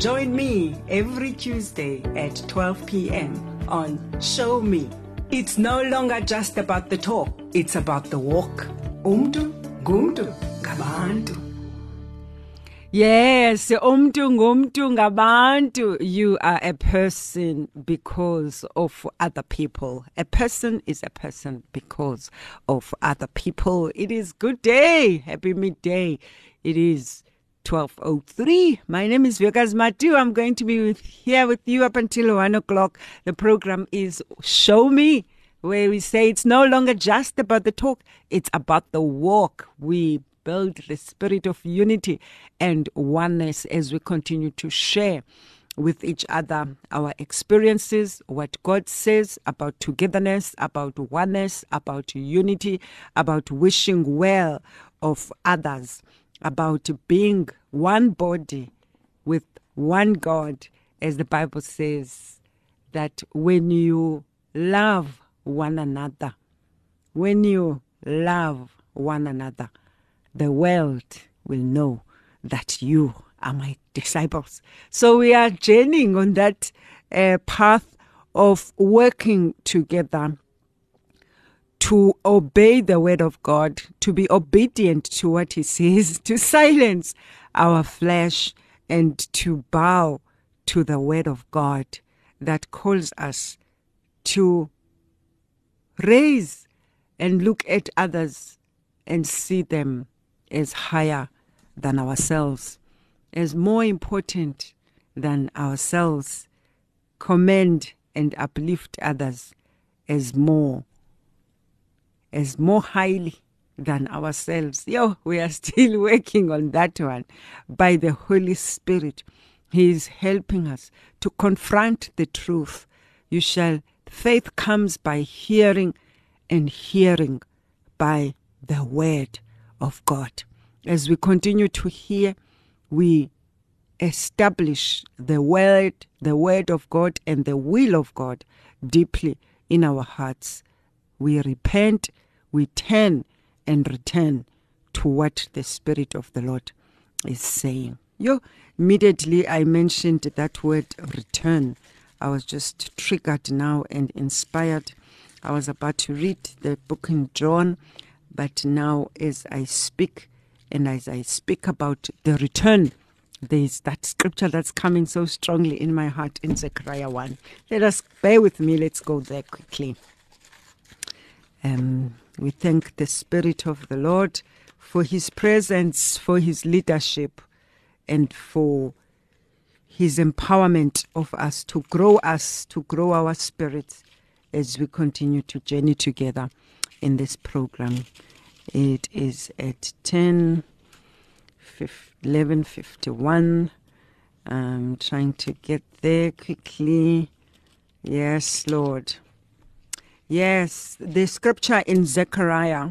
Join me every Tuesday at 12 p.m. on Show Me. It's no longer just about the talk, it's about the walk. Umdu, gumdu, gabantu. Yes, umntu ngumntu ngabantu. You are a person because of other people. A person is a person because of other people. It is good day. Happy midday. It is 1203. My name is Vuyokazi Matu. I'm going to be with, here with you up until 1 o'clock. The program is Show Me, where we say it's no longer just about the talk, it's about the walk. We build the spirit of unity and oneness as we continue to share with each other our experiences, what God says about togetherness, about oneness, about unity, about wishing well of others, about being one body with one God, as the Bible says, that when you love one another, when you love one another, the world will know that you are my disciples. So we are journeying on that uh, path of working together to obey the word of God, to be obedient to what he says, to silence our flesh, and to bow to the word of God that calls us to raise and look at others and see them as higher than ourselves, as more important than ourselves, commend and uplift others as more, as more highly than ourselves. Yo, we are still working on that one by the Holy Spirit. He is helping us to confront the truth. You shall, faith comes by hearing, and hearing by the word of God. As we continue to hear, we establish the word, the word of God and the will of God deeply in our hearts. We repent, we turn and return to what the Spirit of the Lord is saying. Yo, immediately I mentioned that word return. I was just triggered now and inspired. I was about to read the book in John, but now as I speak and as I speak about the return, there's that scripture that's coming so strongly in my heart in Zechariah 1. Let us bear with me. Let's go there quickly. Um, we thank the Spirit of the Lord for His presence, for His leadership, and for His empowerment of us to grow us, to grow our spirits as we continue to journey together in this program. It is at 10, 11.51. I'm trying to get there quickly. Yes, Lord. Yes, the scripture in Zechariah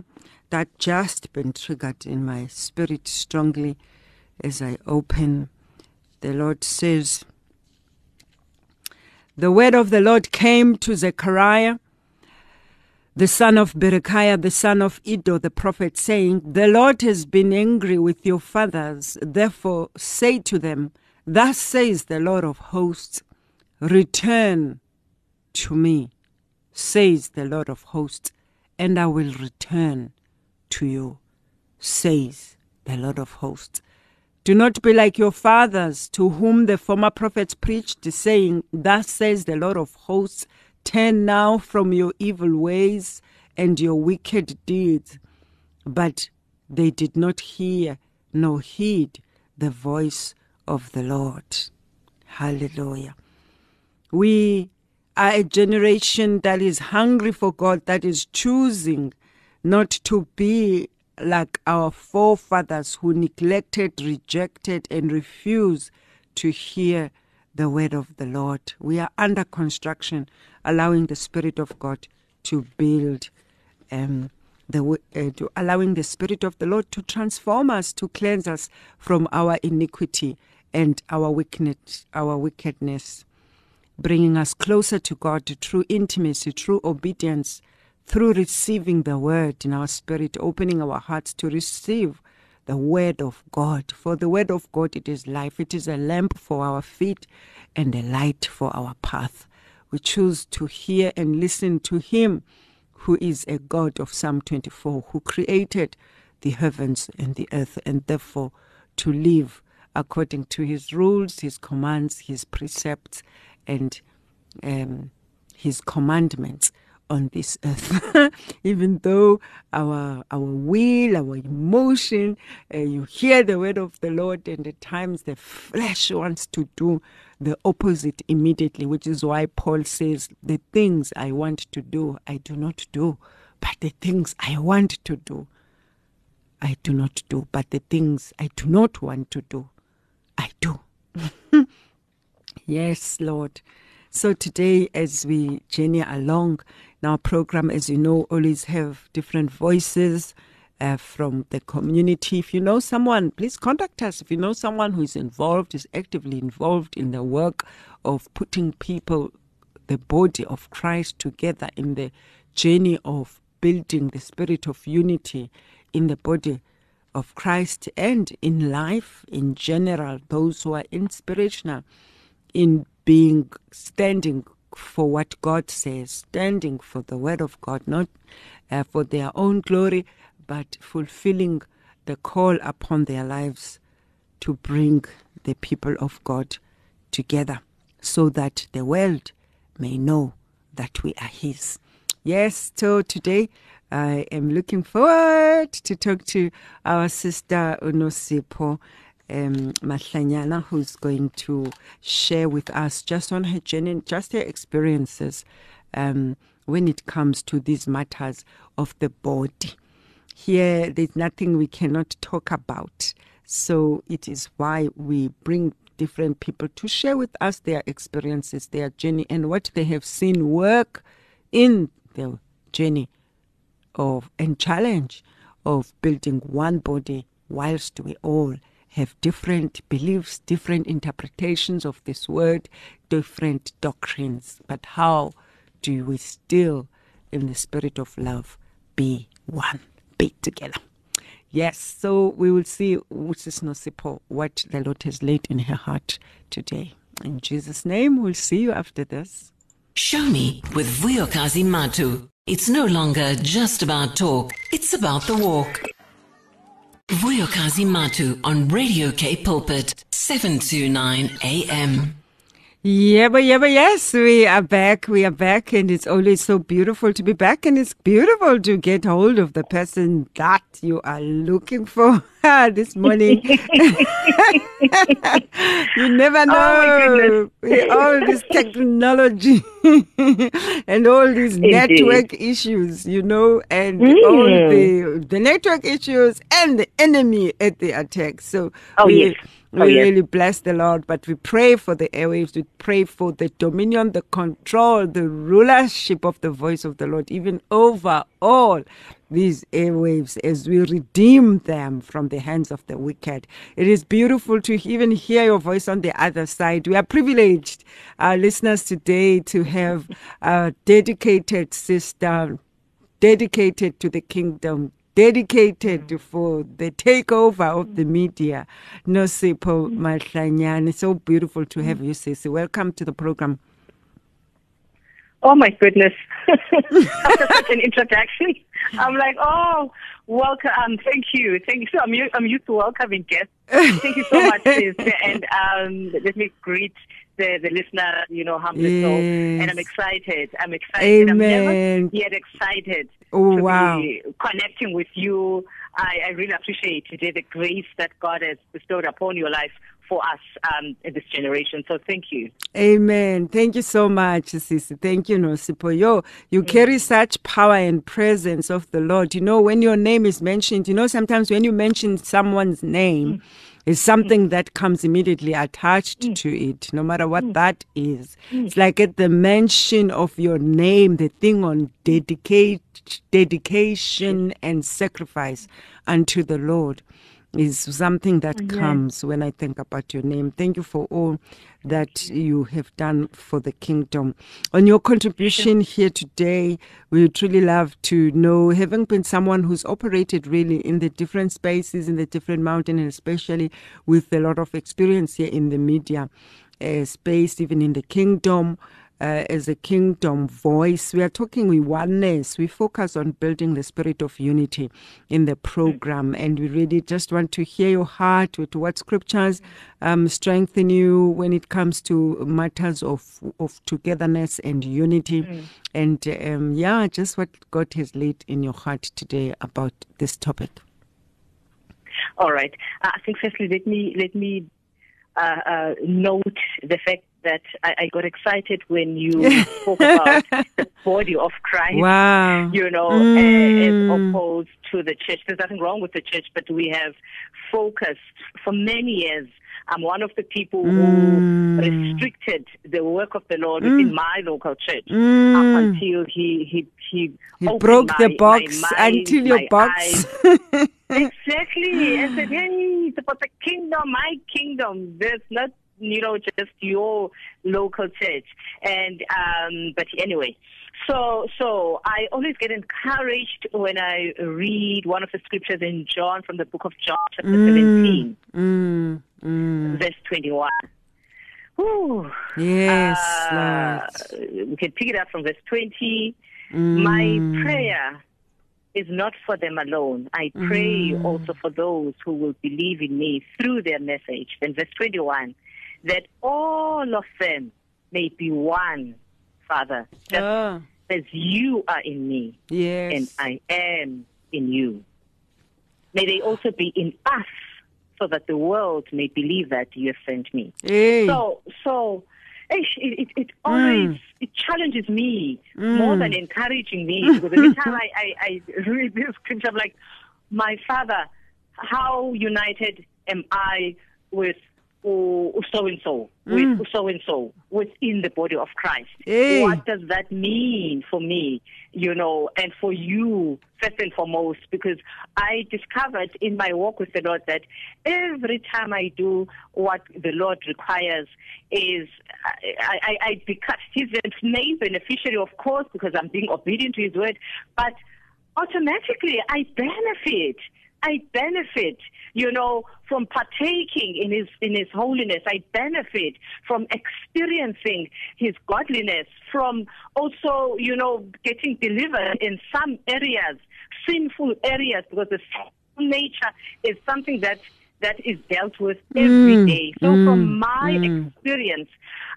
that just been triggered in my spirit strongly as I open. The Lord says, The word of the Lord came to Zechariah, the son of Berechiah, the son of Iddo, the prophet, saying, The Lord has been angry with your fathers. Therefore, say to them, Thus says the Lord of hosts, Return to me says the Lord of hosts, and I will return to you, says the Lord of hosts. Do not be like your fathers, to whom the former prophets preached, saying, Thus says the Lord of hosts, turn now from your evil ways and your wicked deeds. But they did not hear nor heed the voice of the Lord. Hallelujah. We are a generation that is hungry for God, that is choosing not to be like our forefathers who neglected, rejected, and refused to hear the word of the Lord. We are under construction, allowing the Spirit of God to build. Um, the, uh, to allowing the Spirit of the Lord to transform us, to cleanse us from our iniquity and our wickedness, our wickedness, bringing us closer to God to true intimacy, true obedience, through receiving the word in our spirit, opening our hearts to receive the word of God. For the word of God, it is life. It is a lamp for our feet and a light for our path. We choose to hear and listen to Him who is a God of Psalm 24, who created the heavens and the earth, and therefore to live according to His rules, His commands, His precepts, and um, His commandments on this earth. Even though our our will, our emotion, uh, you hear the word of the Lord, and at times the flesh wants to do the opposite immediately, which is why Paul says, "The things I want to do, I do not do, but the things I want to do." I do not do, but the things I do not want to do, I do. yes, Lord. So today, as we journey along in our program, as you know, always have different voices uh, from the community. If you know someone, please contact us. If you know someone who is involved, is actively involved in the work of putting people, the body of Christ, together in the journey of building the spirit of unity in the body of Christ and in life in general, those who are inspirational in being standing for what God says, standing for the word of God, not uh, for their own glory, but fulfilling the call upon their lives to bring the people of God together so that the world may know that we are His. Yes, so today I am looking forward to talk to our sister Unosipho um, who's going to share with us just on her journey, just her experiences um, when it comes to these matters of the body. Here, there's nothing we cannot talk about. So it is why we bring different people to share with us their experiences, their journey, and what they have seen work in their journey of and challenge of building one body whilst we all have different beliefs, different interpretations of this word, different doctrines. But how do we still, in the spirit of love, be one, be together? Yes, so we will see Mrs. Nosipho what the Lord has laid in her heart today. In Jesus' name, we'll see you after this. Show me with Vuyokazi Matu. It's no longer just about talk, it's about the walk. Vuyokazi Matu on Radio K Pulpit, 729 AM. Yeah, but yeah, but yes, we are back. We are back, and it's always so beautiful to be back, and it's beautiful to get hold of the person that you are looking for this morning. you never know. Oh all this technology and all these Indeed. network issues, you know, and Mm. all the the network issues and the enemy at the attack. So Oh, we, yes. We Oh, yes. really bless the Lord, but we pray for the airwaves. We pray for the dominion, the control, the rulership of the voice of the Lord, even over all these airwaves as we redeem them from the hands of the wicked. It is beautiful to even hear your voice on the other side. We are privileged, our listeners today, to have a dedicated sister dedicated to the kingdom, dedicated for the takeover of the media. Nosipho Mahlanyane. So beautiful to have you, Sisi. Welcome to the program. Oh my goodness. After such an introduction, I'm like, oh, welcome. Um, thank you. Thank you. So I'm, I'm used to welcoming guests. Thank you so much, sis. And um, let me greet the, the listener, you know, humbly so. And I'm excited. I'm excited. I'm Amen. never yet excited Oh, to wow. be connecting with you. I, I really appreciate today the grace that God has bestowed upon your life for us um, in this generation. So thank you. Amen. Thank you so much, Sisi. Thank you, Nosipho. Yo, you carry such power and presence of the Lord. You know, when your name is mentioned, you know, sometimes when you mention someone's name, There's something that comes immediately attached to it, no matter what mm. that is. Mm. It's like at the mention of your name, the thing on dedicate, dedication and sacrifice unto the Lord is something that comes when I think about your name. Thank you for all that you have done for the kingdom. On your contribution here today, we would truly love to know, having been someone who's operated really in the different spaces, in the different mountain, and especially with a lot of experience here in the media uh, space, even in the kingdom uh, as a kingdom voice. We are talking with oneness. We focus on building the spirit of unity in the program, and we really just want to hear your heart with what scriptures um, strengthen you when it comes to matters of of togetherness and unity. And um, yeah, just what God has laid in your heart today about this topic. All right. Uh, I think firstly, let me let me uh, uh, note the fact that I, I got excited when you spoke about the body of Christ. Wow. You know, Mm. as opposed to the church. There's nothing wrong with the church, but we have focused for many years. I'm one of the people Mm. who restricted the work of the Lord within my local church up Mm. until he he he, He broke the box my mind, until your box. Exactly. I said, hey, it's about the kingdom, my kingdom. There's not, you know, just your local church. And, um, but anyway, so, so I always get encouraged when I read one of the scriptures in John from the book of John, chapter 17, Mm, mm. verse 21. Whew. Yes, Uh, we can pick it up from verse 20. Mm. My prayer is not for them alone. I pray also for those who will believe in me through their message. Then verse 21, that all of them may be one, Father, just Ah, as you are in me yes. and I am in you. May they also be in us so that the world may believe that you have sent me. hey. So, so it, it, it always it challenges me more than encouraging me because every time I, I, I read this scripture, I'm like, my father, how united am I with so and so, mm. with so and so within the body of Christ? Hey. What does that mean for me, you know, and for you first and foremost? Because I discovered in my walk with the Lord that every time I do what the Lord requires is I, I, I become He's the main beneficiary, of course, because I'm being obedient to His word, but automatically I benefit. I benefit, you know, from partaking in his in his holiness. I benefit from experiencing his godliness, from also, you know, getting delivered in some areas, sinful areas, because the nature is something that that is dealt with mm. every day. So mm. from my mm. experience,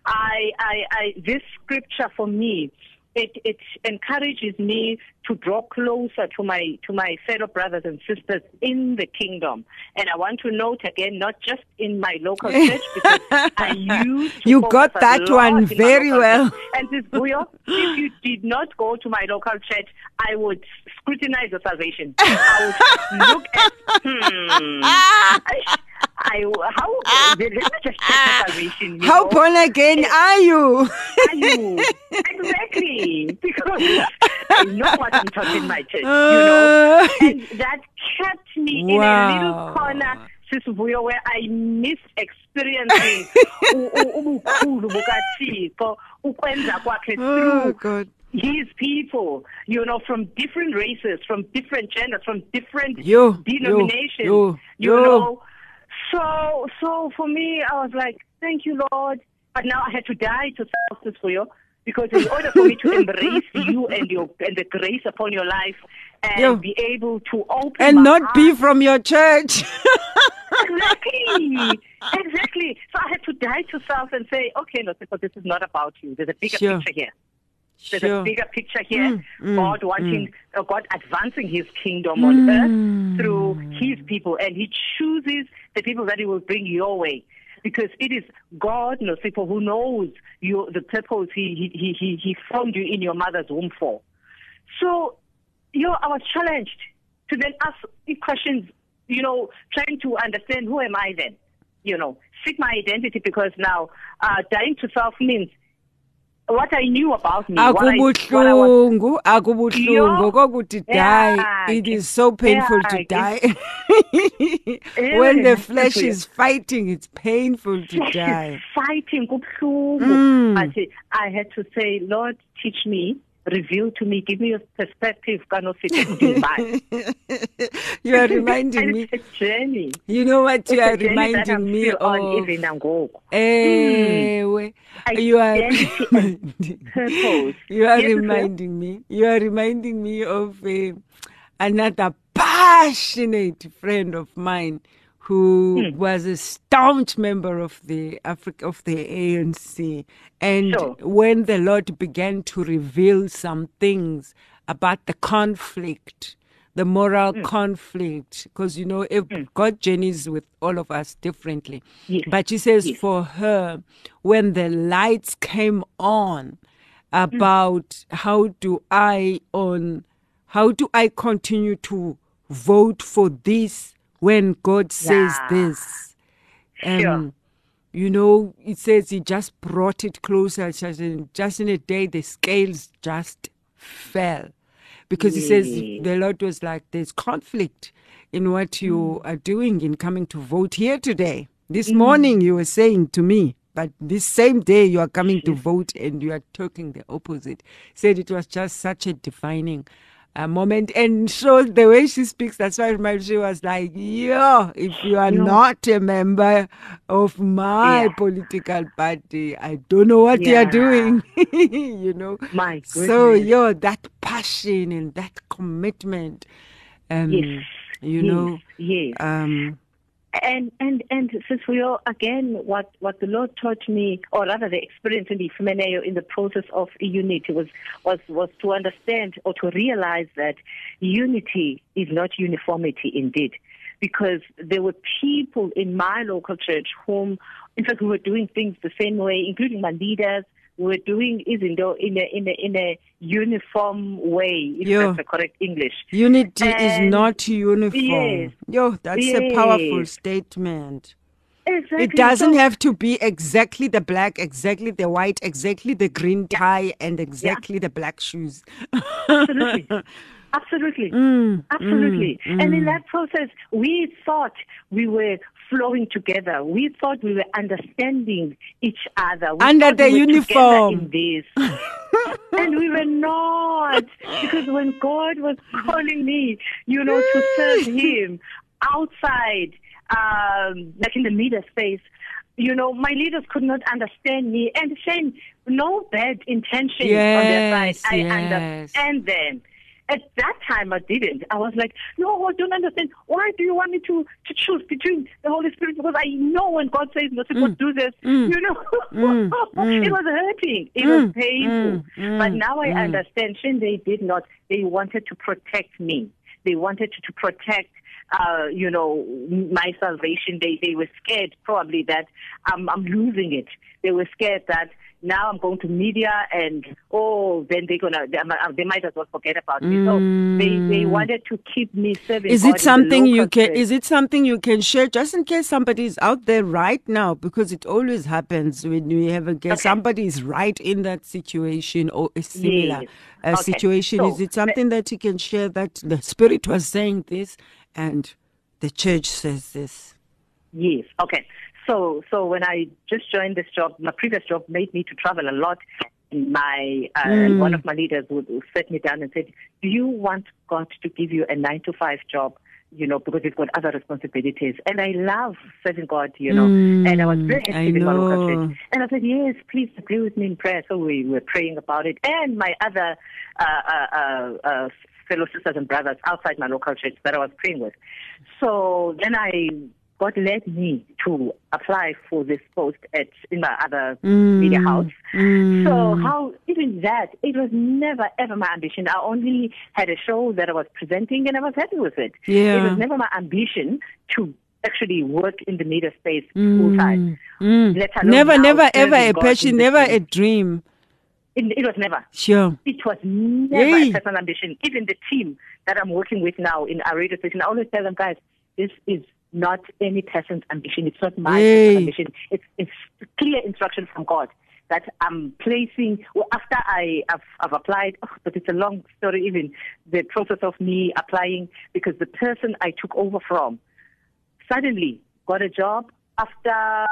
I, I, I this scripture for me it, it encourages me to draw closer to my to my fellow brothers and sisters in the kingdom. And I want to note again, not just in my local church, because I used You got that one very well. church. And this Vuyo, if you did not go to my local church, I would scrutinize your salvation. I would look at hmm. I, I how just salvation. you How know? born again are you? are you? exactly. Because I know what I'm talking my church, you know. Uh, And that kept me in a little corner, Sisibuyo, where I missed experiencing ubukhulu bukaThixo, ukwenza kwakhe oh through God. his people, you know, from different races, from different genders, from different Yo, denominations, yo, you yo. know. So, so for me, I was like, thank you, Lord. But now I had to die to self this for you. Because in order for me to embrace you and your and the grace upon your life and Yo. be able to open And not heart be from your church. exactly, exactly. So I had to die to self and say, okay, no, but this is not about you. There's a bigger Sure. picture here. There's Sure. a bigger picture here. Mm, mm, God wanting, uh, God advancing His kingdom on earth through His people, and He chooses the people that He will bring your way. Because it is God, no people who knows you, the purpose he, he, he, he formed you in your mother's womb for. So, you know, I was challenged to then ask questions you know, trying to understand who am I then? You know, seek my identity because now uh, dying to self means what I knew about me. I, what I akubuhlungu akubuhlungu kokuthi die it is so painful to die when the flesh is fighting it's painful to die fighting kubuhlungu. Mm. But I had to say, Lord, teach me, reveal to me, give me a perspective, kanosithe kudibane. you are reminding me. It's a journey. you know what? You are a journey that I'm reminding me still on of even. Ewe, you are you are Yes, reminding me. You are reminding me of uh, another passionate friend of mine who Hmm. was a staunch member of the Africa of the ANC and Sure. when the Lord began to reveal some things about the conflict the moral Hmm. conflict because you know if God journeys with all of us differently Yes. but she says Yes. for her when the lights came on about how do I on how do I continue to vote for this when God says Yeah. this Um, Sure. you know it says he just brought it closer just in, just in a day the scales just fell because he says the Lord was like there's conflict in what you Mm. are doing in coming to vote here today this Mm. morning you were saying to me but this same day you are coming to vote and you are talking the opposite said it was just such a defining uh, moment and so the way she speaks that's why my she was like yo if you are No. not a member of my Yeah. political party i don't know what you are doing you know My so goodness. yo that passion and that commitment um Yes. you yes. know Yes. um and and and Sisfuyo, again what what the Lord taught me or rather the experience in the Fumeneyo in the process of unity was was was to understand or to realize that unity is not uniformity indeed. Because there were people in my local church whom in fact we were doing things the same way including my leaders we were doing izinto in a in a in a uniform way if Yeah. that's the correct english unity is not uniform Yes. yo that's a powerful statement exactly It doesn't So- have to be exactly the black, exactly the white, exactly the green tie, and exactly the black shoes. Absolutely. Absolutely. Mm, Absolutely. And in that process, we thought we were flowing together. We thought we were understanding each other. We Under the we uniform. In this. and we were not. Because when God was calling me, you know, to serve Him outside, um, like in the leader space, you know, my leaders could not understand me. And same, no bad intentions on their side. I yes. understand them. At that time, I didn't. I was like, no, I don't understand. Why do you want me to, to choose between the Holy Spirit? Because I know when God says not to Mm. do this, you know, it was hurting. It was Mm, painful. mm, but mm, now I mm. understand. Shin, they did not. They wanted to protect me. They wanted to, to protect, uh, you know, my salvation. They they were scared probably that I'm I'm losing it. They were scared that now I'm going to media and oh then they're gonna they, might- they might as well forget about me. So they they wanted to keep me serving. Mm. Is it something you can? church. Is it something you can share, just in case somebody is out there right now? Because it always happens when we have a guest. Okay. Somebody is right in that situation or a similar Yes. uh, Okay. situation. So, is it something that you can share that the Spirit was saying this and the church says this? Yes. Okay. So so when I just joined this job, my previous job made me to travel a lot. And My uh, Mm. one of my leaders would, would sit me down and said, "Do you want God to give you a nine to five job?" You know, because you've got other responsibilities. And I love serving God, you know. and I was very Mm, active in my local church. And I said, yes, please agree with me in prayer. So we were praying about it. And my other uh, uh, uh, uh, fellow sisters and brothers outside my local church that I was praying with. So then I, God led me to apply for this post at in my other media house. Mm. So how even that, it was never ever my ambition. I only had a show that I was presenting and I was happy with it. Yeah. It was never my ambition to actually work in the media space full time. Mm. Never, never, ever a passion, never a dream. It, it was never. Sure. It was never Yay. a personal ambition. Even the team that I'm working with now in our radio station, I always tell them, guys, this is not any person's ambition. It's not my Yay. ambition. It's it's clear instruction from God that I'm placing. Well, after I have I've applied, oh, but it's a long story. Even the process of me applying because the person I took over from suddenly got a job after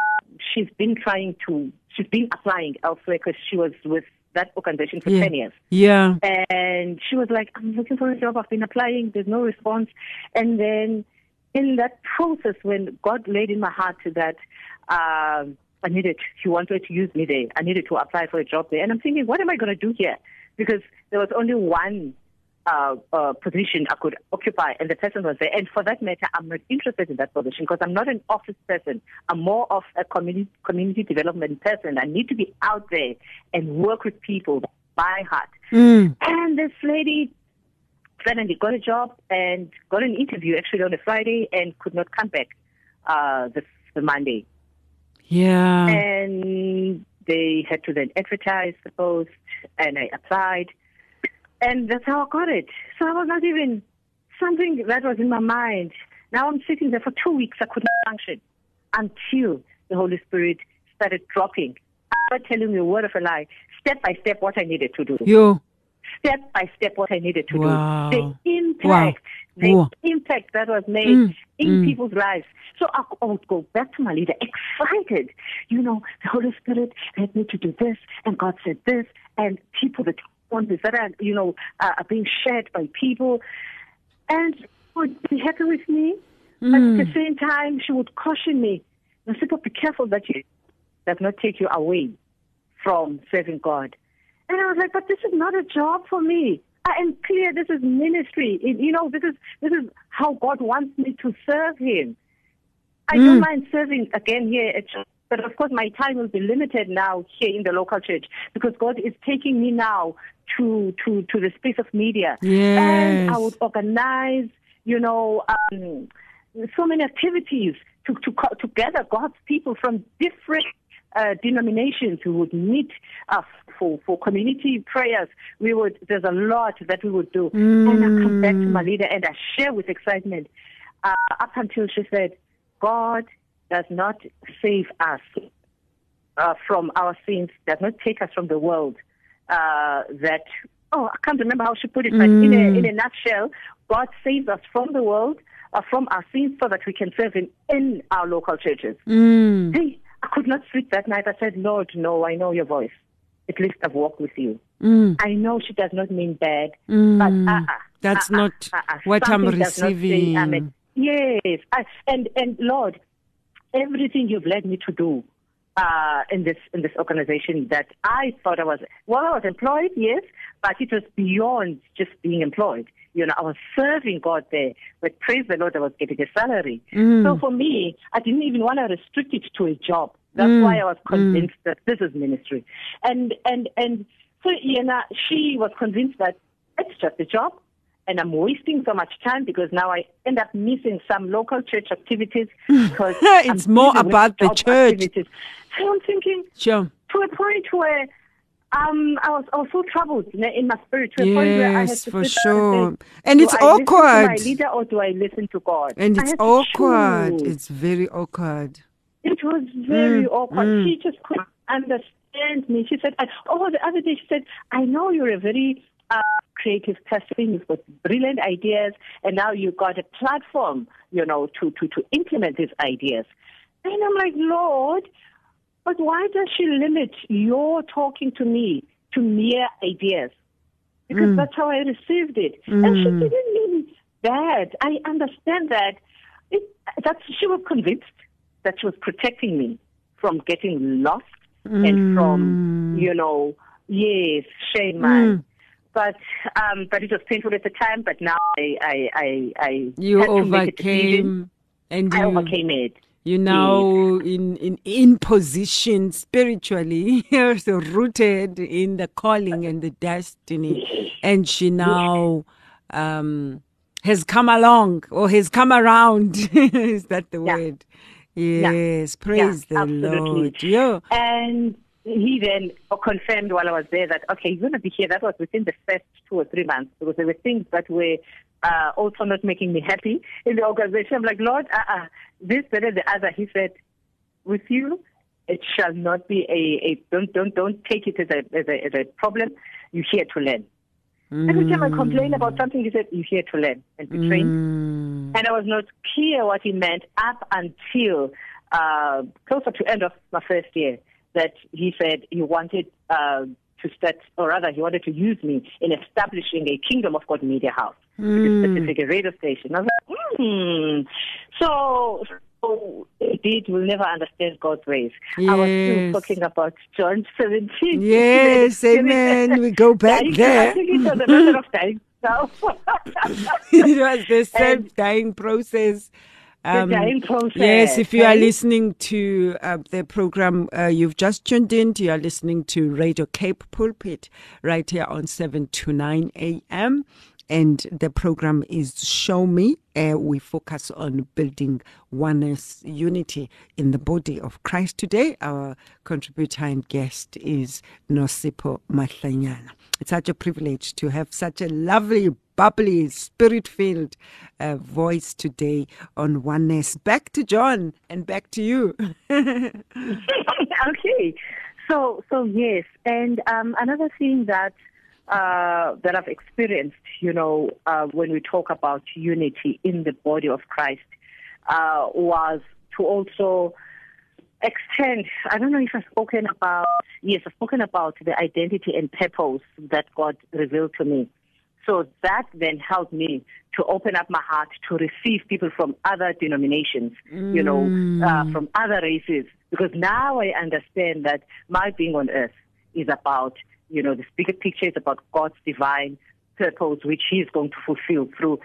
she's been trying to she's been applying elsewhere because she was with that organization for Yeah. 10 years Yeah. and she was like i'm looking for a job i've been applying there's no response and then in that process when god laid in my heart that um I needed, he wanted to use me there. I needed to apply for a job there. And I'm thinking, what am I going to do here? Because there was only one uh, uh, position I could occupy, and the person was there. And for that matter, I'm not interested in that position because I'm not an office person. I'm more of a community community development person. I need to be out there and work with people by heart. Mm. And this lady suddenly got a job and got an interview actually on a Friday and could not come back uh, the, the Monday. Yeah. And they had to then advertise the post, and I applied. And that's how I got it. So I was not even something that was in my mind. Now I'm sitting there for two weeks. I couldn't function until the Holy Spirit started dropping. I telling you a word of a lie, step by step, what I needed to do You. Step by step what I needed to Wow. do. The impact, the Wow. impact that was made Mm, in mm. people's lives. So I, I would go back to my leader excited. You know, the Holy Spirit led me to do this, and God said this, and people that want this that are, you know, uh, are being shared by people, and would be happy with me. But at the same time, she would caution me. Nasipo, be careful that you does not take you away from serving God. And I was like, but this is not a job for me. I am clear this is ministry. You know, this is this is how God wants me to serve Him. I don't mind serving again here at church, but of course my time will be limited now here in the local church because God is taking me now to to to the space of media. And I would organize, you know, um, so many activities to to to gather God's people from different uh, denominations who would meet uh, for for community prayers. We would there's a lot that we would do, and I come back to my leader and I share with excitement uh, up until she said, "God does not save us uh, from our sins, does not take us from the world." Uh, that oh, I can't remember how she put it, but in a in a nutshell, God saves us from the world. Uh, from our sins so that we can serve Him in our local churches. Mm. Hey, I could not sleep that night. I said, Lord, no, I know your voice. At least I've walked with you. Mm. I know she does not mean bad, Mm. but uh-uh, That's uh-uh, not uh-uh. what I'm Something say receiving. amen. Yes, I, and and Lord, everything you've led me to do uh, in this in this organization that I thought I was well, I was employed, yes, but it was beyond just being employed. You know, I was serving God there, but praise the Lord, I was getting a salary. Mm. So for me, I didn't even want to restrict it to a job. That's Mm. why I was convinced that this is ministry. And and and so Iana, she was convinced that it's just a job and I'm wasting so much time because now I end up missing some local church activities because It's I'm more about the church. activities. So I'm thinking Sure. to a point where um, I was I was so troubled in, my spirit to a point where I had Yes, to for sure. and, say, And do it's I listen to my leader or do I listen to God? And it's awkward. choose. It's very awkward. It was very Mm, awkward. mm. She just couldn't understand me. She said, I, "Oh, the other day she said, I know you're a very uh, creative person. You've got brilliant ideas, and now you've got a platform, you know, to to to implement these ideas." And I'm like, Lord, but why does she limit your talking to me to mere ideas? Because that's how I received it, and she Mm. didn't mean bad. I understand that. It, that she was convinced that was protecting me from getting lost and from, Mm. you know, yes, shame Mm. man. But um, but it was painful at the time. But now I I I, I You had to make a decision. overcame and I you overcame it. you now in in in position spiritually so rooted in the calling and the destiny and she now um has come along or has come around is that the Yeah. word yes praise yeah, the absolutely. lord yeah And he then confirmed while I was there that, okay, you're going to be here. That was within the first two or three months because there were things that were uh, also not making me happy in the organization. I'm like, Lord, uh-uh, this, that, and the other. He said, with you, it shall not be a, a don't, don't, don't take it as a, as a, as a problem. You're here to learn. Every time I complain about something, he said, You're here to learn and be trained. Mm. And I was not clear what he meant up until uh, closer to end of my first year that he said he wanted uh, to start, or rather, he wanted to use me in establishing a Kingdom of God media house, mm. a specific radio station. I was like, hmm. So, so indeed, we'll never understand God's ways. I was still talking about John 17. Yes, amen. We go back there. I think it was a matter of it was the same dying process. Um, dying process, Yes, if you are listening to uh, the program, uh, you've just tuned in. You are listening to Radio K Pulpit right here on 7 to 9 a.m. And the program is Show Me. Uh, we focus on building oneness, unity in the body of Christ. Today, our contributor and guest is Nosipho Mahlanyana. It's such a privilege to have such a lovely, bubbly, spirit filled uh, voice today on oneness. Back to John and back to you. okay. So so yes, and um, another thing that uh, that I've experienced, you know, uh, when we talk about unity in the body of Christ, uh, was to also extend. I don't know if I've spoken about. Yes, I've spoken about the identity and purpose that God revealed to me. So that then helped me to open up my heart to receive people from other denominations, you know, uh, from other races, because now I understand that my being on earth is about, you know, this bigger picture is about God's divine purpose, which He is going to fulfill through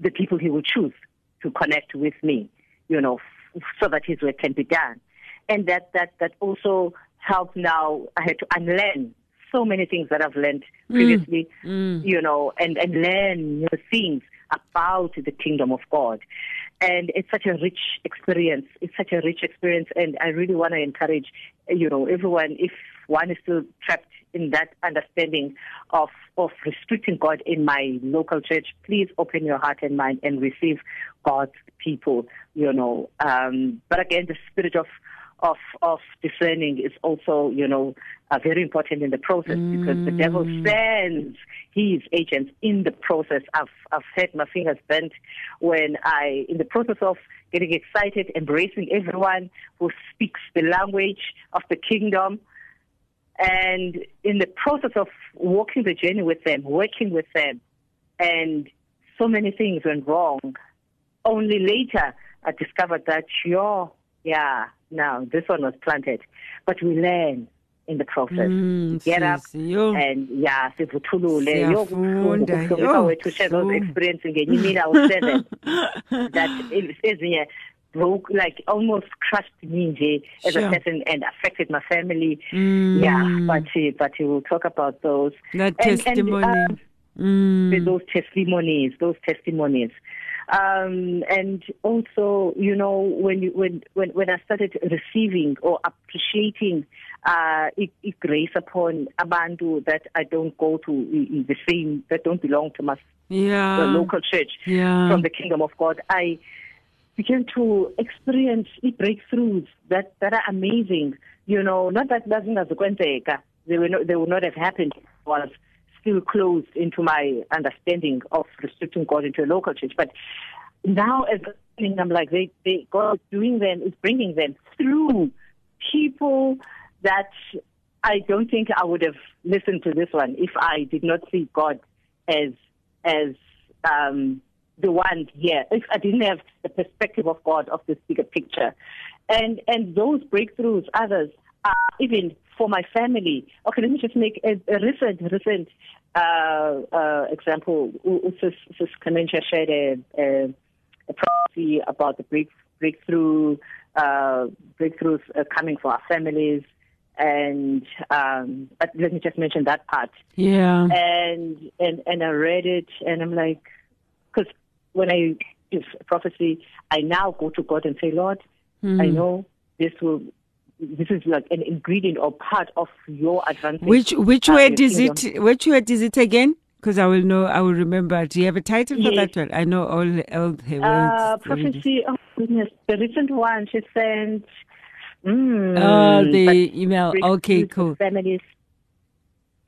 the people He will choose to connect with me, you know, f- so that His work can be done. And that, that, that also helped now, I had to unlearn so many things that I've learned mm. previously, mm. you know, and, and learn new things about the kingdom of God. And it's such a rich experience. It's such a rich experience. And I really want to encourage, you know, everyone, if one is still trapped in that understanding of, of restricting God in my local church, please open your heart and mind and receive God's people, you know. Um, but again, the spirit of, of of discerning is also, you know, uh, very important in the process because the devil sends his agents in the process. I've I've had my fingers bent when I, in the process of getting excited, embracing everyone who speaks the language of the kingdom, and in the process of walking the journey with them, working with them, and so many things went wrong. Only later I discovered that, sure, yeah, now this one was planted. But we learn in the process. Mm, Get up sis, yo. and yeah, sivuthulule. Yo, Siyafunda, kubuhlungu, kubuhlungu. yo. I were to share those experiences ngenye imini I was seven. that ezinye broke, like almost crushed me as Sure. a person and affected my family. Mm. Yeah, but uh, but we'll talk about those. That And- and, testimony. um, Mm. those testimonies, those testimonies. Um, and also, you know, when you, when when when I started receiving or appreciating uh, i- i- grace upon abantu that I don't go to the same that don't belong to my yeah. the local church Yeah. from the kingdom of God, I began to experience i- breakthroughs that, that are amazing. You know, not that doesn't as they were not, they would not have happened was still closed into my understanding of restricting God into a local church. But now as I'm like they, they God doing them is bringing them through people that I don't think I would have listened to this one if I did not see God as as um, the one here. If I didn't have the perspective of God of this bigger picture, and and those breakthroughs, others are even for my family. Okay, let me just make a, a recent recent uh, uh, example. Sis, Sis Clementia shared a, a, a prophecy about the break, breakthrough uh, breakthroughs uh, coming for our families. And um, but let me just mention that part Yeah. and and and I read it, and I'm like, because when I give prophecy, I now go to God and say, Lord, I know this will, this is like an ingredient or part of your advancement. Which which word is it? Which word is it again? Because I will know, I will remember. Do you have a title for Yes. that one? I know all, all her Uh, words. prophecy. Oh goodness, the recent one she sent. Mm, Oh, the email. Okay, cool. Families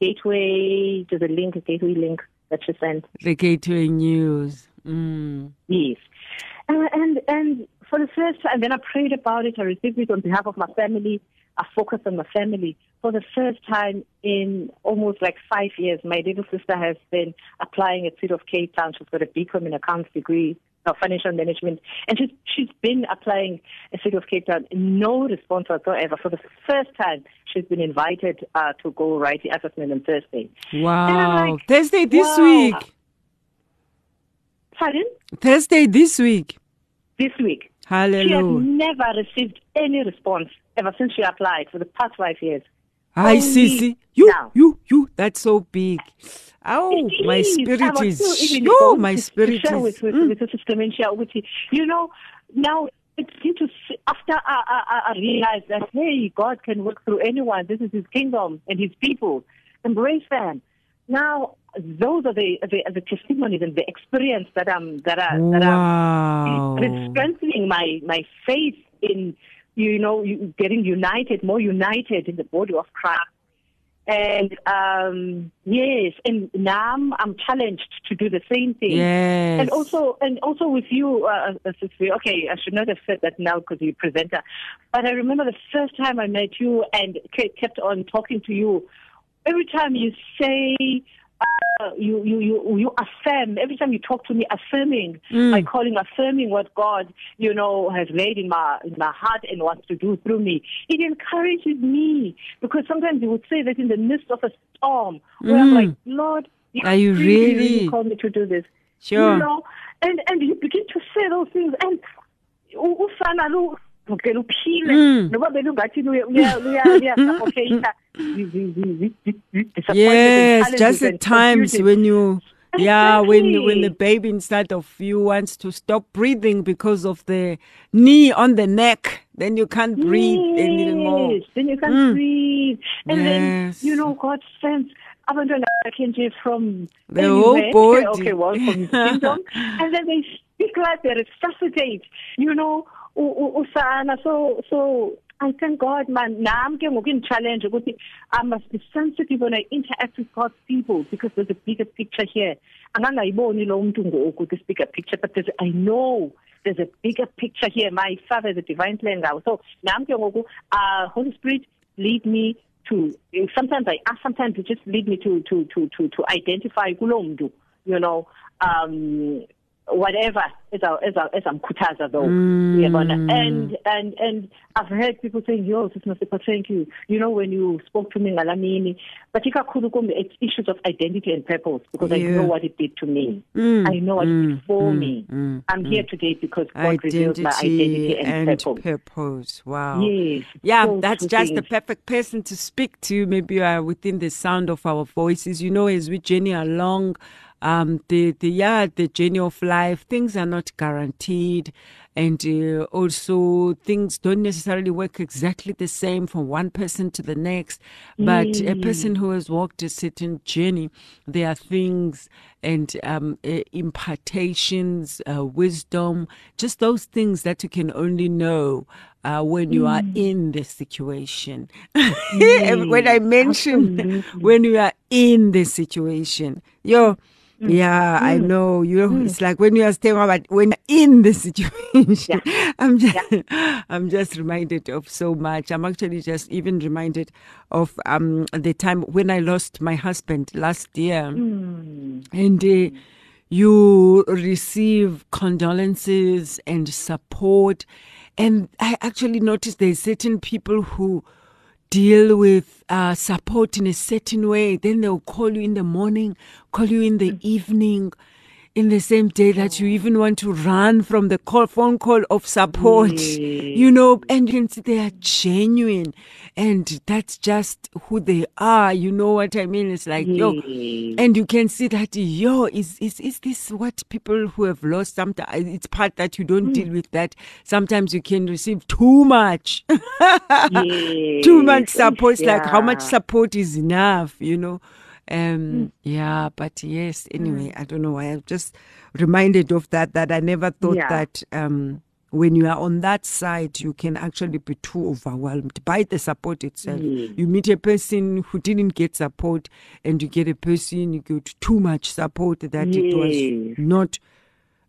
gateway to the link, a gateway link that she sent. The Gateway News. Mm. Yes, uh, and and for the first time, then I prayed about it. I received it on behalf of my family. I focused on my family for the first time in almost like five years. My little sister has been applying at City of Cape Town. She's got a BCom in accounts degree. No, financial management, and she's she's been applying at City of Cape Town. No response whatsoever. For the first time, she's been invited uh, to go write the assessment on Thursday. Wow. like, Thursday this wow. week. Pardon? Thursday this week. This week. Hallelujah. She has never received any response ever since she applied for the past five years. I see, see. You, now. you, you. That's so big. Oh, It my is. spirit I was still is. Oh, my spirit is. with, with, mm. with the sister and share with you. You know, now it's good to see, after I, I, I realized that hey, God can work through anyone. This is His kingdom and His people. Embrace them. Now, those are the the, the testimonies and the experience that I'm that I that Wow. I'm it's strengthening my my faith in you know getting united, more united in the body of Christ. And um, yes, and now I'm, I'm challenged to do the same thing. Yes. And also, and also with you, uh, uh, okay, I should not have said that now because you're presenter. But I remember the first time I met you and kept on talking to you. Every time you say, uh, you, you, you, you affirm, every time you talk to me, affirming, by calling affirming what God, you know, has laid in my, in my heart and wants to do through me. It encourages me because sometimes you would say that in the midst of a storm where I'm like, Lord, Are you really? called me to do this? Sure. You know, and and you begin to say those things, and ufana lu vukela uphile Mm. noba belungathi luya- luya- luya- luya-suffocate-a Yes, just at times confusion. when you, yeah, when when the baby inside of you wants to stop breathing because of the knee on the neck, then you can't breathe anymore. Then you can't Mm. breathe. And Yes. then, you know, God sends abantwana bakhe nje from The whole body. Okay, well, from kingdom. and then they speak like they resuscitate, you know, u- u- usana. So, so I thank God, man. Nam ke ngoku challenge ukuthi I must be sensitive when I interact with God's people because there's a bigger picture here. Angangayiboni lo muntu ngoku this bigger picture, but there's, I know there's a bigger picture here. My Father is a divine plan now. So nam ke ngoku, uh, Holy Spirit, lead me to. Sometimes I ask, sometimes you just lead me to to to to to identify kulo you know. Um, whatever as I as I as I'm kutaza though Mm. uyabona and and and I've heard people saying yo sis Masipa thank you. You know when you spoke to me ngalamini but ikakhulu kumbe it's issues of identity and purpose because I know what it did to me. Mm, I know what it mm, did for mm, me. Mm, I'm here today because God Identity, revealed my identity and, and purpose. purpose. Wow. yes Yeah, those that's just the perfect person to speak to. Maybe you are within the sound of our voices. You know, as we journey along, um, the the yeah, the journey of life, things are not guaranteed, and uh, also things don't necessarily work exactly the same from one person to the next. But a person who has walked a certain journey, there are things and um, uh, impartations, uh, wisdom, just those things that you can only know uh, when you are in the situation. when I mention absolutely. when you are in the situation, yo. Mm. Yeah, I mm. know. You know, mm. it's like when you are staying about when in the situation. I'm just I'm just reminded of so much. I'm actually just even reminded of um the time when I lost my husband last year. And uh, you receive condolences and support. And I actually noticed there's certain people who deal with uh, support in a certain way. Then they'll call you in the morning, call you in the evening, in the same day that you even want to run from the call, phone call of support. You know, and you can see they are genuine. And that's just who they are. You know what I mean? It's like, yo, and you can see that yo is is is this what people who have lost sometimes it's part that you don't deal hmm. with that sometimes you can receive too much too much support it's like how much support is enough you know Um, yeah, but yes, anyway, I don't know why. I'm just reminded of that, that I never thought Yeah. that um, when you are on that side, you can actually be too overwhelmed by the support itself. You meet a person who didn't get support, and you get a person you get too much support that it was not.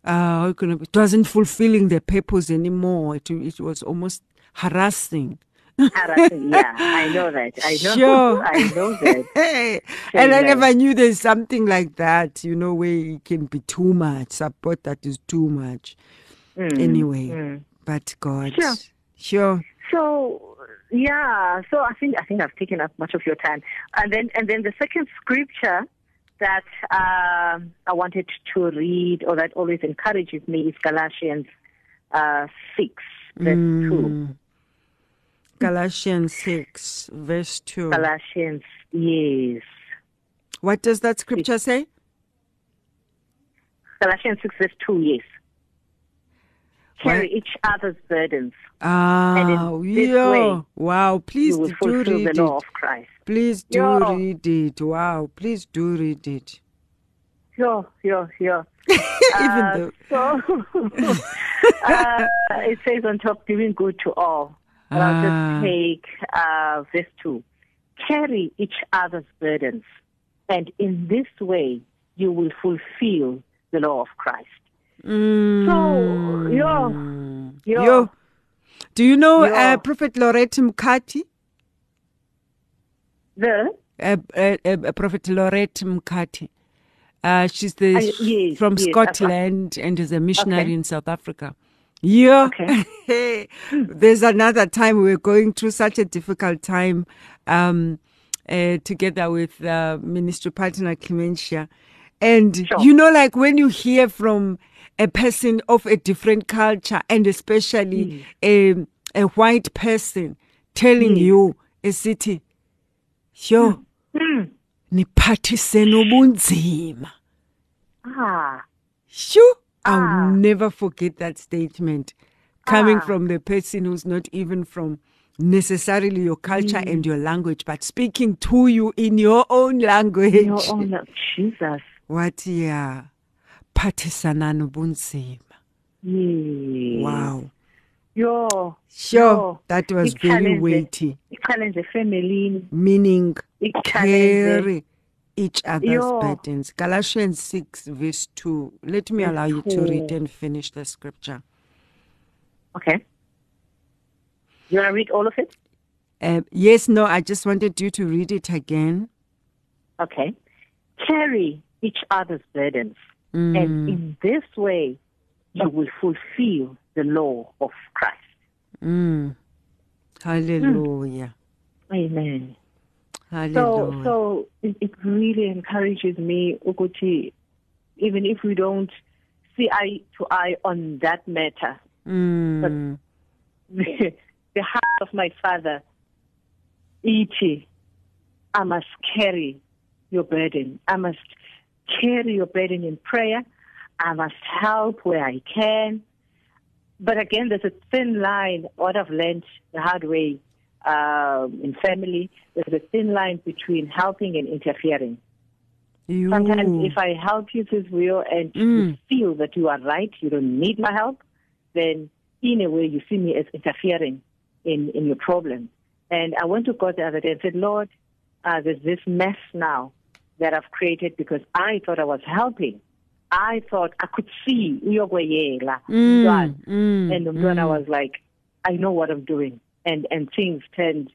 Uh, it wasn't fulfilling the purpose anymore. It, it was almost harassing. Yeah, I know that. I know. Sure. I know that. Hey, and I never knew there's something like that, you know, where it can be too much, support that is too much. anyway, but God. Sure. Sure. So yeah, so I think I think I've taken up much of your time, and then and then the second scripture that um, I wanted to read, or that always encourages me, is Galatians uh, six verse two. Galatians 6, verse 2. Galatians, yes, What does that scripture say? Galatians six verse two, yes. Carry each other's burdens, Ah, yeah. Wow, please do read it. Please do Yeah. read it. Wow, please do read it. Sure, sure, sure. Even Uh, though. So uh, it says on top, doing good to all. And I'll Ah. just take uh, verse 2. Carry each other's burdens, and in this way you will fulfill the law of Christ. Mm. So, yo, yo, Yo. Do you know Yo. uh, Prophet Lorette Mkati? the uh, uh, uh, Prophet Lorette Mkati. Uh, she's the yes, from yes, Scotland and is a missionary Okay. in South Africa. Yeah. Okay. There's another time we were going through such a difficult time um, uh, together with uh, ministry partner Clementia. And Sure. you know, like when you hear from a person of a different culture and especially a, a white person telling you a city, yo, niphathise nobunzima. ah, Sure. I'll Ah. never forget that statement coming Ah. from the person who's not even from necessarily your culture Mm. and your language, but speaking to you in your own language. your own Jesus. What yeah. Phathisana nobunzima. Yeah. Wow. Yo, Sure. yo. That was very weighty. It challenged family. Meaning carry each other's Yo. burdens. Galatians 6, verse 2. Let me allow you to read and finish the scripture. Okay. You want to read all of it? Uh, yes, no, I just wanted you to read it again. Okay. Carry each other's burdens, Mm. and in this way, you will fulfill the law of Christ. Mm. Hallelujah. Amen. So, Hallelujah. so it, it really encourages me, Ukuti, even if we don't see eye to eye on that matter, Mm. the, the heart of my father, Iti, I must carry your burden. I must carry your burden in prayer. I must help where I can. But again, there's a thin line. What I've learned the hard way um, in family, there's a thin line between helping and interfering. You. Sometimes, if I help you, says Will, and you Mm. feel that you are right, you don't need my help, then in a way you see me as interfering in, in your problem. And I went to God the other day and said, Lord, uh, there's this mess now that I've created because I thought I was helping. I thought I could see Mm, mm, and umntwana mm. was like, I know what I'm doing. And, and things turned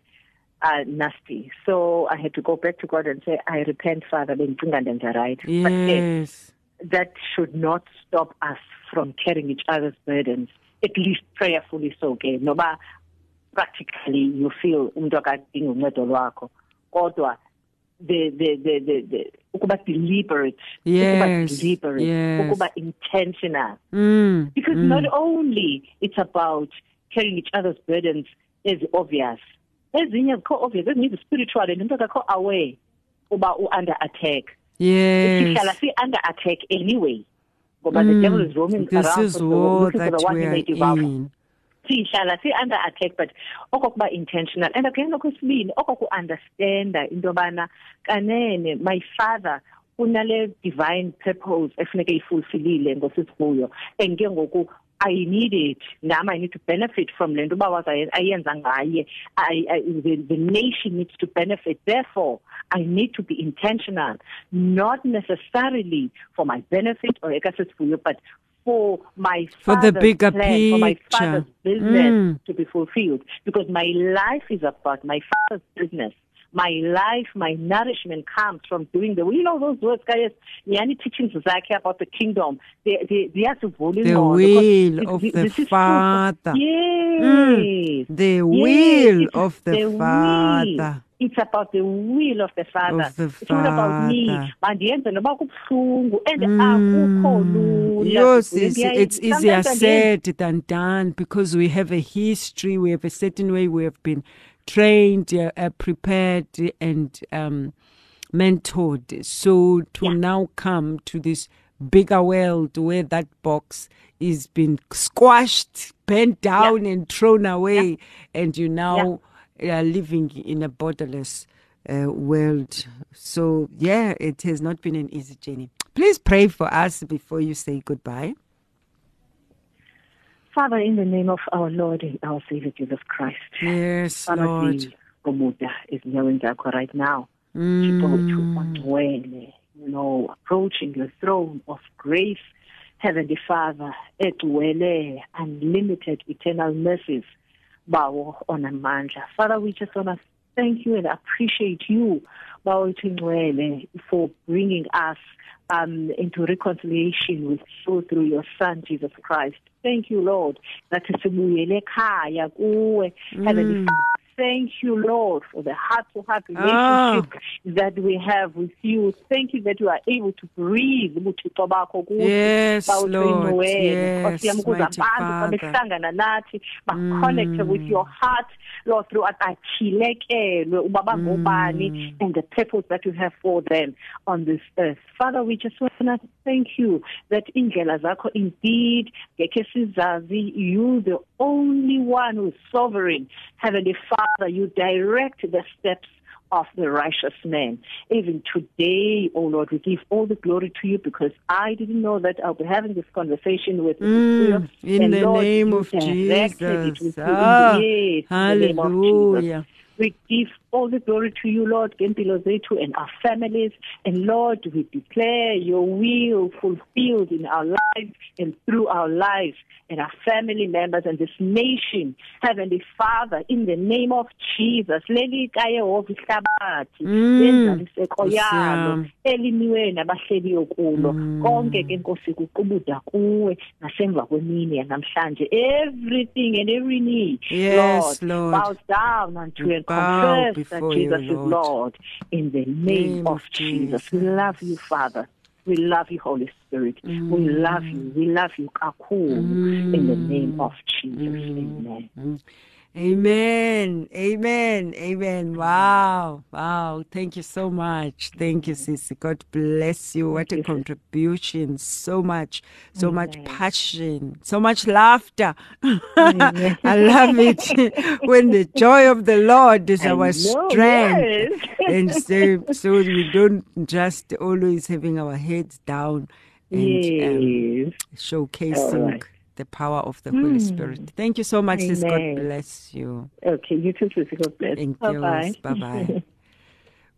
uh, nasty. So I had to go back to God and say, I repent, Father, bengicinga ndenza right. But then Yes. that should not stop us from carrying each other's burdens, at least prayerfully so ke noba practically you feel umuntu akadinga uncedo lwakho kodwa the the the the, the ukuba deliberate ukuba Yes, deliberate yes. ukuba intentional Mm, because mm. not only it's about carrying each other's burdens is obvious ezinye zikho obvious ezinye zi-spiritual and into akakho aware uba u-under attack sihlala Yes. si-under attack anyway ngoba the devil is roaming This around is for the- war looking for that the one we he are may devour. in. sihlala si-under attack but okokuba intentional and again okwesibini okoku-understanda into yobana kanene my father unale divine purpose efuneke ifulfillile ngosisibuyo and ke ngoku I need it. Now I need to benefit from le nto uba wazayenza ngaye. The, the nation needs to benefit. Therefore I need to be intentional not necessarily for my benefit or ekasisibuyo but for my for the bigger plan, picture for my father's business Mm. to be fulfilled. Because my life is about my father's business my life, my nourishment comes from doing the, you know, those words, guys, yani teachings zakhe about the kingdom, they, they, they have to The will of the Father. Yes. the will of the. Father. It's about the will of the Father. Of the it's not about me. Father. Mandiyenze noba kubuhlungu and Mm. akukho lula. Yes, it's, it's easier said than done because we have a history, we have a certain way we have been trained, uh, uh, prepared, and um, mentored. So to Yeah. now come to this bigger world where that box is been squashed, bent down, and thrown away, and you now are living in a borderless uh, world. So, yeah, it has not been an easy journey. Please pray for us before you say goodbye. Father, in the name of our Lord and our Savior Jesus Christ. Yes, Father, Lord. sigobuda ezinyaweni zakho right now. Mm. You know, approaching the throne of grace, Heavenly Father, egcwele unlimited eternal mercies, bawo onamandla. Father, we just want to thank you and appreciate you, bawo for bringing us um, into reconciliation with you through your Son Jesus Christ. Thank you, Lord, that sibuyele ekhaya kuwe, Heavenly Father. Thank you, Lord, for the heart-to-heart ah. relationship that we have with you. Thank you that you are able to breathe ubuthixo bakho kuthi. Yes, Lord. Yes, mighty Father. ba-connecte mm. with your heart lord through bangobani mm. and the purpose that you have for them on this earth father we just want to thank you that indlela zakho indeed you the only one who is sovereign heavenly father you direct the steps of the righteous man. Even today, oh Lord, we give all the glory to you because I didn't know that I'll be having this conversation with Mm, you. in the Lord, name you of Jesus. with you. Ah, Yes, in the name of Jesus. hallelujah. We give all the glory to you, Lord, ngempilo zethu and our families. And Lord, we declare your will fulfilled in our lives and through our lives and our family members and this nation. Heavenly Father, in the name of Jesus, leli kayehova ihlabathi Mm, lenzaliseko Nkosi yalo yami. eliniwe nabahleliyo kulo Mm. konke ke nkosi kuqubuda kuwe nasemva kwemini yanamhlanje everything and every knee Yes, Lord, Lord. bows down unto and bow that before you, Jesus is Lord. Lord in the name, Name of, of Jesus. We love you, Father. We love you, Holy Spirit. We mm. love you. We love you, Kakulu, in the name mm. of Jesus. Mm. Amen. Amen. Amen. Amen. Wow. Wow. Thank you so much. Thank you, Sissy. God bless you. What a contribution. So much, so much passion, so much laughter. I love it when the joy of the Lord is our strength. and so, so we don't just always having our heads down and um, showcasing. The power of the Holy Spirit. Hmm. Thank you so much, sis. God bless you. Okay, you too, Sissy. God bless. Thank Bye-bye. you. Bye bye.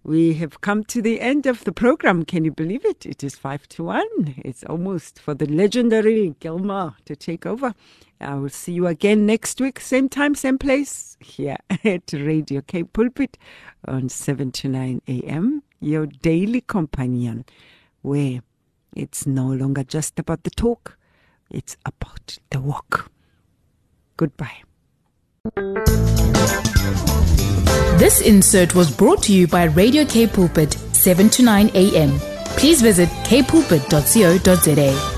We have come to the end of the program. Can you believe it? It is five to one. It's almost for the legendary Gilmar to take over. I will see you again next week, same time, same place, here at Radio K Pulpit on 7 to 9 a.m. Your daily companion, where it's no longer just about the talk, it's about the walk. Goodbye. This insert was brought to you by Radio K Pulpit, 7 to 9 a.m. Please visit kpulpit.co.za.